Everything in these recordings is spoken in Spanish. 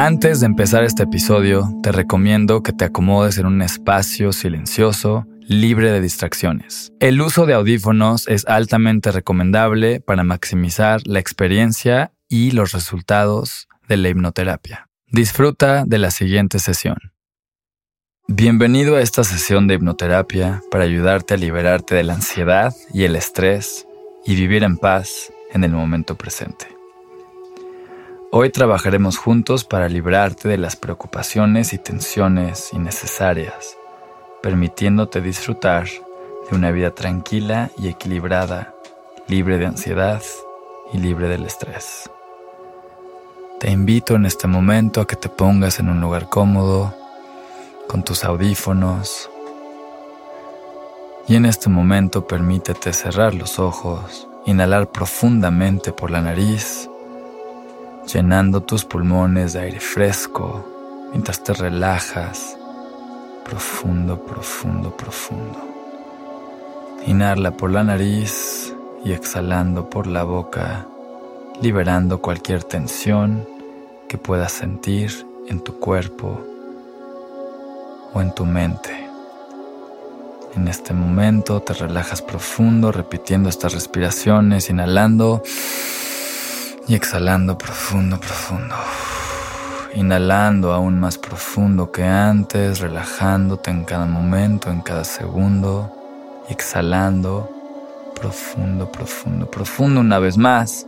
Antes de empezar este episodio, te recomiendo que te acomodes en un espacio silencioso, libre de distracciones. El uso de audífonos es altamente recomendable para maximizar la experiencia y los resultados de la hipnoterapia. Disfruta de la siguiente sesión. Bienvenido a esta sesión de hipnoterapia para ayudarte a liberarte de la ansiedad y el estrés y vivir en paz en el momento presente. Hoy trabajaremos juntos para librarte de las preocupaciones y tensiones innecesarias, permitiéndote disfrutar de una vida tranquila y equilibrada, libre de ansiedad y libre del estrés. Te invito en este momento a que te pongas en un lugar cómodo, con tus audífonos, y en este momento permítete cerrar los ojos, inhalar profundamente por la nariz, llenando tus pulmones de aire fresco mientras te relajas profundo, profundo, profundo. Inhala por la nariz y exhalando por la boca, liberando cualquier tensión que puedas sentir en tu cuerpo o en tu mente. En este momento te relajas profundo repitiendo estas respiraciones, inhalando y exhalando profundo, profundo. Inhalando aún más profundo que antes, relajándote en cada momento, en cada segundo. Y exhalando profundo, profundo, profundo una vez más.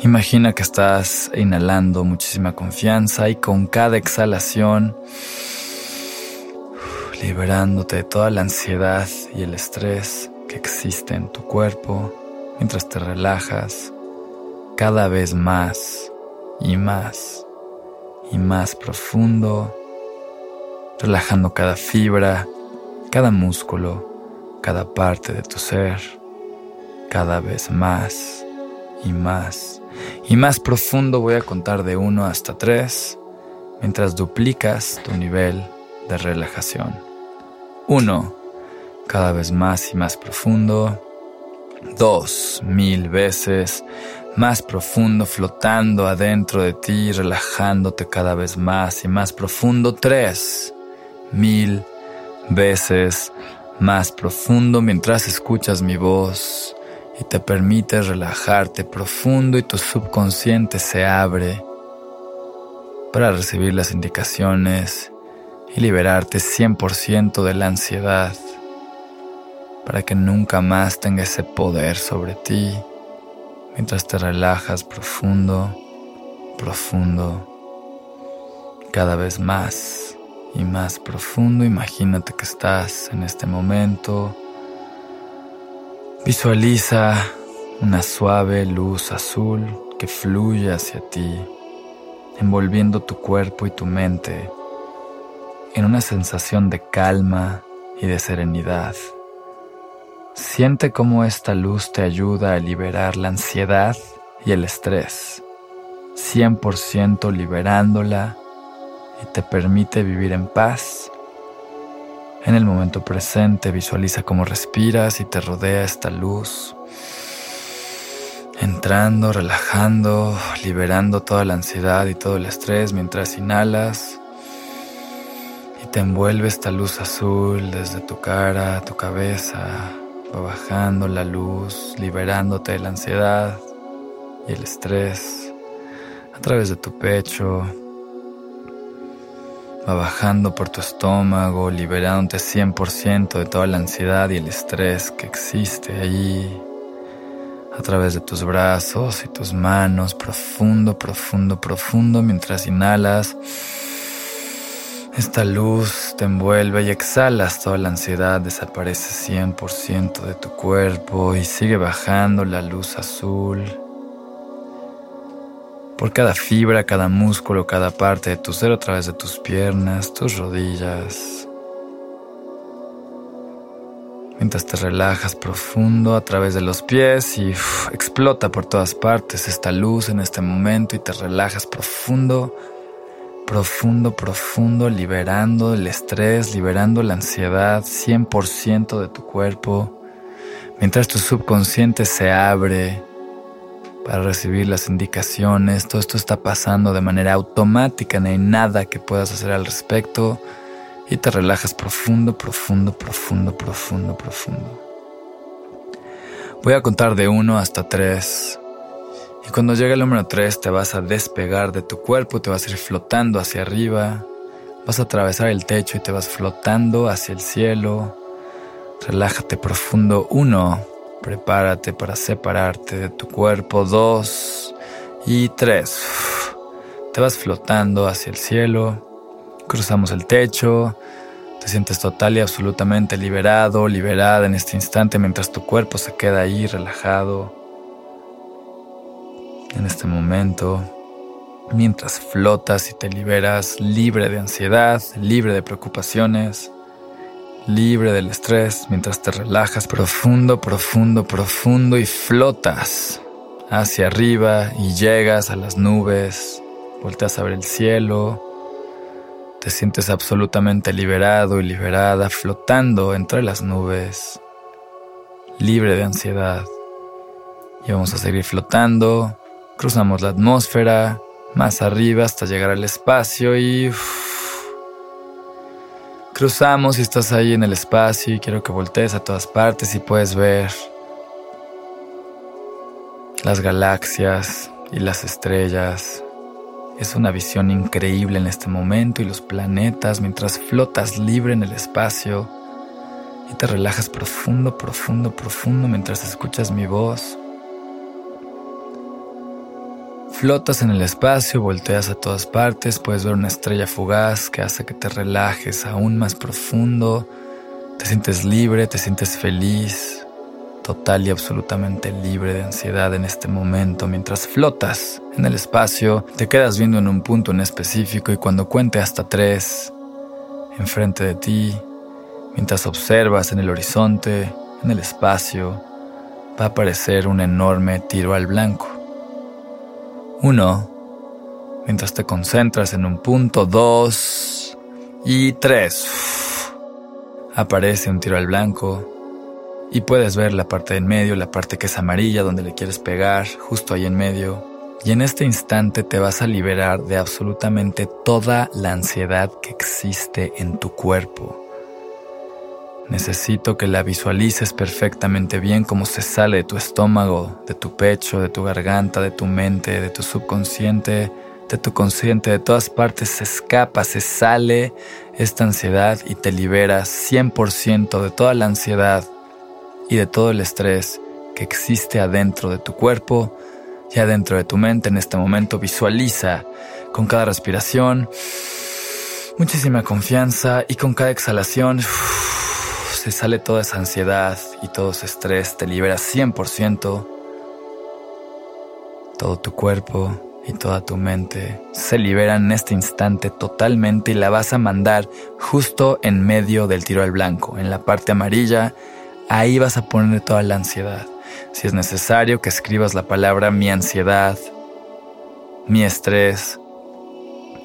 Imagina que estás inhalando muchísima confianza y con cada exhalación liberándote de toda la ansiedad y el estrés que existe en tu cuerpo mientras te relajas cada vez más y más y más profundo, relajando cada fibra, cada músculo, cada parte de tu ser, cada vez más y más y más profundo voy a contar de 1 hasta 3 mientras duplicas tu nivel de relajación. 1. Cada vez más y más profundo. 2. Mil veces más profundo, flotando adentro de ti, relajándote cada vez más y más profundo. Tres, mil veces más profundo mientras escuchas mi voz y te permites relajarte profundo y tu subconsciente se abre para recibir las indicaciones y liberarte 100% de la ansiedad para que nunca más tenga ese poder sobre ti mientras te relajas profundo, profundo, cada vez más y más profundo. Imagínate que estás en este momento. Visualiza una suave luz azul que fluye hacia ti, envolviendo tu cuerpo y tu mente en una sensación de calma y de serenidad. Siente cómo esta luz te ayuda a liberar la ansiedad y el estrés, 100% liberándola y te permite vivir en paz. En el momento presente visualiza cómo respiras y te rodea esta luz, entrando, relajando, liberando toda la ansiedad y todo el estrés mientras inhalas y te envuelve esta luz azul desde tu cara, tu cabeza, Va bajando la luz, liberándote de la ansiedad y el estrés a través de tu pecho. Va bajando por tu estómago, liberándote 100% de toda la ansiedad y el estrés que existe ahí. A través de tus brazos y tus manos, profundo, profundo, profundo, mientras inhalas esta luz te envuelve y exhalas toda la ansiedad, desaparece 100% de tu cuerpo y sigue bajando la luz azul. Por cada fibra, cada músculo, cada parte de tu ser a través de tus piernas, tus rodillas. Mientras te relajas profundo a través de los pies y explota por todas partes esta luz en este momento y te relajas profundo profundo, profundo, liberando el estrés, liberando la ansiedad 100% de tu cuerpo, mientras tu subconsciente se abre para recibir las indicaciones. Todo esto está pasando de manera automática, no hay nada que puedas hacer al respecto. Y te relajas profundo, profundo, profundo, profundo, profundo. Voy a contar de uno hasta tres. Y cuando llegue el número tres te vas a despegar de tu cuerpo, te vas a ir flotando hacia arriba. Vas a atravesar el techo y te vas flotando hacia el cielo. Relájate profundo. Uno. Prepárate para separarte de tu cuerpo. Dos. Y tres. Te vas flotando hacia el cielo. Cruzamos el techo. Te sientes total y absolutamente liberado, liberada en este instante mientras tu cuerpo se queda ahí relajado. En este momento mientras flotas y te liberas libre de ansiedad, libre de preocupaciones, libre del estrés, mientras te relajas profundo, profundo, profundo y flotas hacia arriba y llegas a las nubes, volteas a ver el cielo, te sientes absolutamente liberado y liberada, flotando entre las nubes, libre de ansiedad. Y vamos a seguir flotando, cruzamos la atmósfera, más arriba hasta llegar al espacio y cruzamos y estás ahí en el espacio y quiero que voltees a todas partes y puedes ver las galaxias y las estrellas. Es una visión increíble en este momento y los planetas mientras flotas libre en el espacio y te relajas profundo, profundo, profundo mientras escuchas mi voz. Flotas en el espacio, volteas a todas partes, puedes ver una estrella fugaz que hace que te relajes aún más profundo, te sientes libre, te sientes feliz, total y absolutamente libre de ansiedad en este momento. Mientras flotas en el espacio, te quedas viendo en un punto en específico y cuando cuente hasta tres, enfrente de ti, mientras observas en el horizonte, en el espacio, va a aparecer un enorme tiro al blanco. Uno, mientras te concentras en un punto, dos y tres. Aparece un tiro al blanco y puedes ver la parte en medio, la parte que es amarilla donde le quieres pegar, justo ahí en medio. Y en este instante te vas a liberar de absolutamente toda la ansiedad que existe en tu cuerpo. Necesito que la visualices perfectamente bien como se sale de tu estómago, de tu pecho, de tu garganta, de tu mente, de tu subconsciente, de tu consciente, de todas partes se escapa, se sale esta ansiedad y te liberas 100% de toda la ansiedad y de todo el estrés que existe adentro de tu cuerpo y adentro de tu mente en este momento. Visualiza con cada respiración muchísima confianza y con cada exhalación se sale toda esa ansiedad y todo ese estrés, te libera 100%. Todo tu cuerpo y toda tu mente se liberan en este instante totalmente y la vas a mandar justo en medio del tiro al blanco, en la parte amarilla. Ahí vas a poner toda la ansiedad. Si es necesario que escribas la palabra mi ansiedad, mi estrés,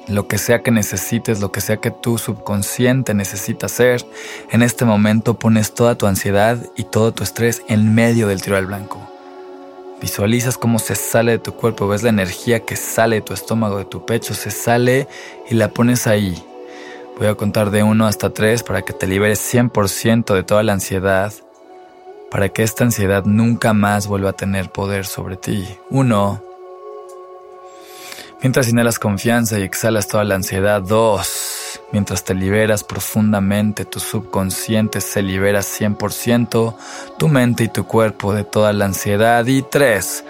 lo que sea que necesites, lo que sea que tu subconsciente necesita hacer, en este momento pones toda tu ansiedad y todo tu estrés en medio del tiro al blanco. Visualizas cómo se sale de tu cuerpo, ves la energía que sale de tu estómago, de tu pecho, se sale y la pones ahí. Voy a contar de 1 hasta 3 para que te liberes 100% de toda la ansiedad, para que esta ansiedad nunca más vuelva a tener poder sobre ti. 1, Mientras inhalas confianza y exhalas toda la ansiedad, dos. Mientras te liberas profundamente, tu subconsciente se libera 100%, tu mente y tu cuerpo de toda la ansiedad. Y tres.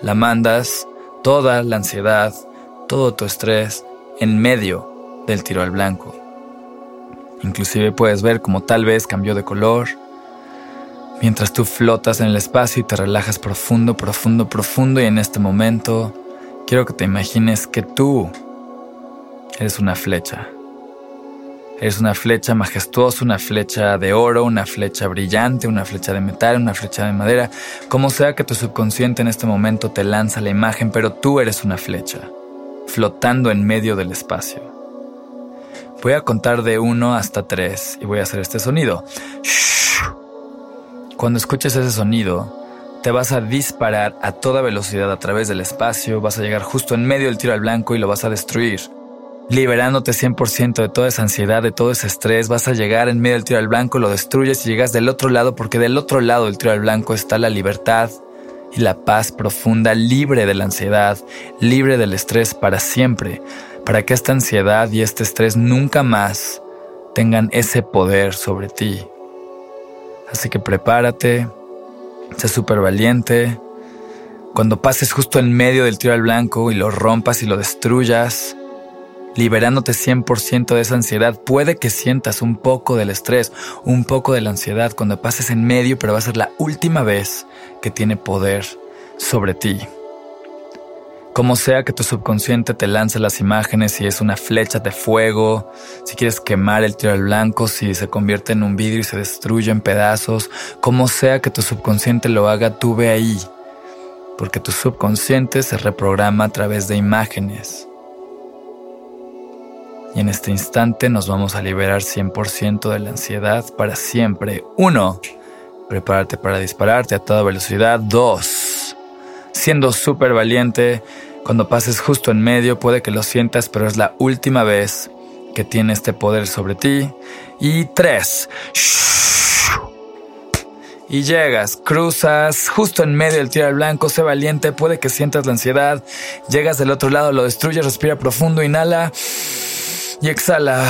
La mandas, toda la ansiedad, todo tu estrés, en medio del tiro al blanco. Inclusive puedes ver cómo tal vez cambió de color, Mientras tú flotas en el espacio y te relajas profundo, profundo, profundo y en este momento quiero que te imagines que tú eres una flecha. Eres una flecha majestuosa, una flecha de oro, una flecha brillante, una flecha de metal, una flecha de madera, como sea que tu subconsciente en este momento te lanza la imagen, pero tú eres una flecha, flotando en medio del espacio. Voy a contar de uno hasta tres y voy a hacer este sonido. Cuando escuches ese sonido, te vas a disparar a toda velocidad a través del espacio, vas a llegar justo en medio del tiro al blanco y lo vas a destruir. Liberándote 100% de toda esa ansiedad, de todo ese estrés, vas a llegar en medio del tiro al blanco, lo destruyes y llegas del otro lado porque del otro lado del tiro al blanco está la libertad y la paz profunda, libre de la ansiedad, libre del estrés para siempre, para que esta ansiedad y este estrés nunca más tengan ese poder sobre ti. Así que prepárate, Sé súper valiente. Cuando pases justo en medio del tiro al blanco y lo rompas y lo destruyas, liberándote 100% de esa ansiedad, puede que sientas un poco del estrés, un poco de la ansiedad cuando pases en medio, pero va a ser la última vez que tiene poder sobre ti. Como sea que tu subconsciente te lance las imágenes, si es una flecha de fuego, si quieres quemar el tiro al blanco, si se convierte en un vidrio y se destruye en pedazos, como sea que tu subconsciente lo haga, tú ve ahí, porque tu subconsciente se reprograma a través de imágenes. Y en este instante nos vamos a liberar 100% de la ansiedad para siempre. 1. Prepárate para dispararte a toda velocidad. 2 siendo súper valiente. Cuando pases justo en medio puede que lo sientas, pero es la última vez que tiene este poder sobre ti. Y tres. Y llegas, cruzas justo en medio del tiro al blanco, sé valiente, puede que sientas la ansiedad. Llegas del otro lado, lo destruyes, respira profundo, inhala y exhala.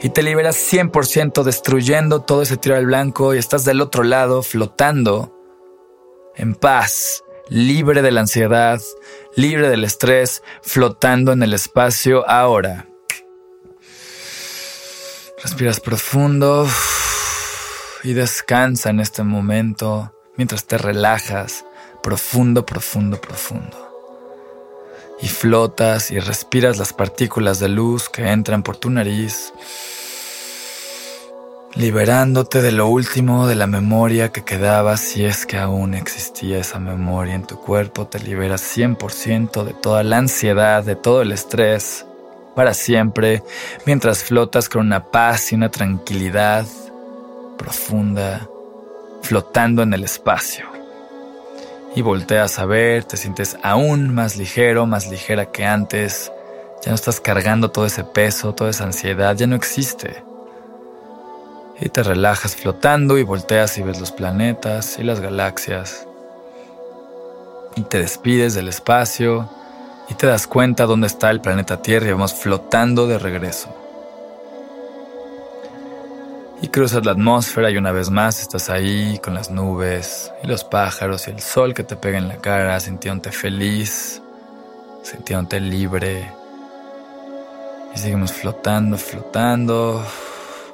Y te liberas 100% destruyendo todo ese tiro al blanco y estás del otro lado flotando en paz, libre de la ansiedad, libre del estrés, flotando en el espacio ahora. Respiras profundo y descansa en este momento mientras te relajas profundo, profundo, profundo. Y flotas y respiras las partículas de luz que entran por tu nariz liberándote de lo último de la memoria que quedaba si es que aún existía esa memoria en tu cuerpo, te liberas 100% de toda la ansiedad, de todo el estrés, para siempre, mientras flotas con una paz y una tranquilidad profunda, flotando en el espacio. Y volteas a ver, te sientes aún más ligero, más ligera que antes, ya no estás cargando todo ese peso, toda esa ansiedad, ya no existe y te relajas flotando y volteas y ves los planetas y las galaxias. Y te despides del espacio y te das cuenta dónde está el planeta Tierra y vamos flotando de regreso. Y cruzas la atmósfera y una vez más estás ahí con las nubes y los pájaros y el sol que te pega en la cara, sintiéndote feliz, sintiéndote libre. Y seguimos flotando, flotando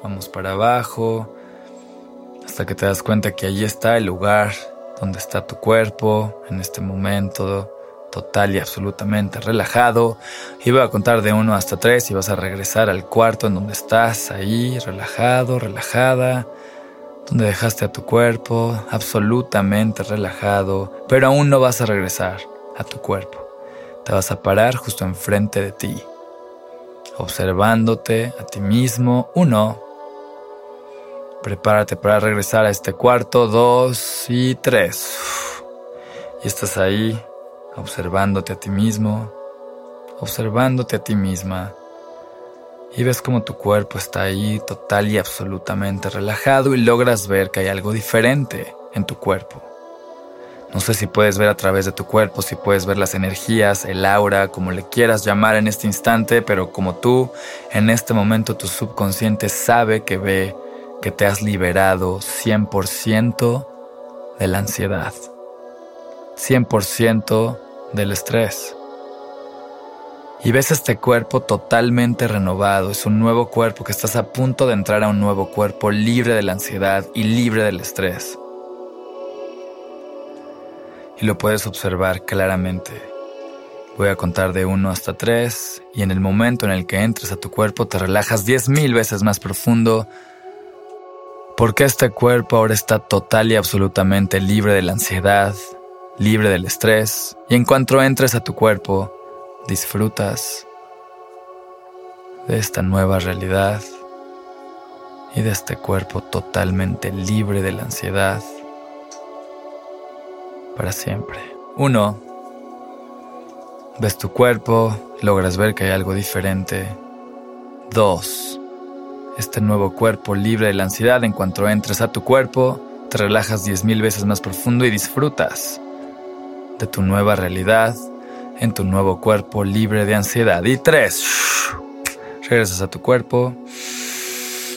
vamos para abajo, hasta que te das cuenta que allí está el lugar donde está tu cuerpo en este momento total y absolutamente relajado. Y voy a contar de uno hasta tres y vas a regresar al cuarto en donde estás, ahí, relajado, relajada, donde dejaste a tu cuerpo absolutamente relajado, pero aún no vas a regresar a tu cuerpo. Te vas a parar justo enfrente de ti, observándote a ti mismo. Uno, Prepárate para regresar a este cuarto, dos y tres. Y estás ahí, observándote a ti mismo, observándote a ti misma. Y ves como tu cuerpo está ahí total y absolutamente relajado y logras ver que hay algo diferente en tu cuerpo. No sé si puedes ver a través de tu cuerpo, si puedes ver las energías, el aura, como le quieras llamar en este instante, pero como tú, en este momento tu subconsciente sabe que ve que te has liberado 100% de la ansiedad, 100% del estrés. Y ves este cuerpo totalmente renovado, es un nuevo cuerpo que estás a punto de entrar a un nuevo cuerpo libre de la ansiedad y libre del estrés. Y lo puedes observar claramente. Voy a contar de 1 hasta 3 y en el momento en el que entres a tu cuerpo te relajas 10.000 veces más profundo porque este cuerpo ahora está total y absolutamente libre de la ansiedad, libre del estrés, y en cuanto entres a tu cuerpo, disfrutas de esta nueva realidad y de este cuerpo totalmente libre de la ansiedad, para siempre. 1. Ves tu cuerpo, logras ver que hay algo diferente. 2. Este nuevo cuerpo libre de la ansiedad en cuanto entres a tu cuerpo, te relajas 10.000 veces más profundo y disfrutas de tu nueva realidad en tu nuevo cuerpo libre de ansiedad. Y 3. Regresas a tu cuerpo.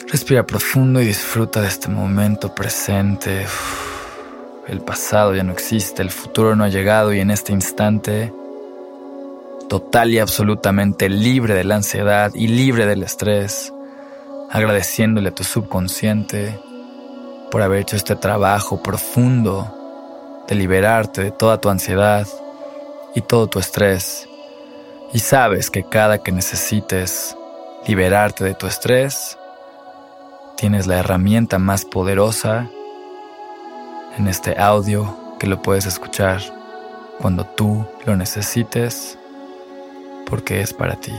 Respira profundo y disfruta de este momento presente. El pasado ya no existe, el futuro no ha llegado y en este instante total y absolutamente libre de la ansiedad y libre del estrés, agradeciéndole a tu subconsciente por haber hecho este trabajo profundo de liberarte de toda tu ansiedad y todo tu estrés. Y sabes que cada que necesites liberarte de tu estrés, tienes la herramienta más poderosa en este audio que lo puedes escuchar cuando tú lo necesites porque es para ti.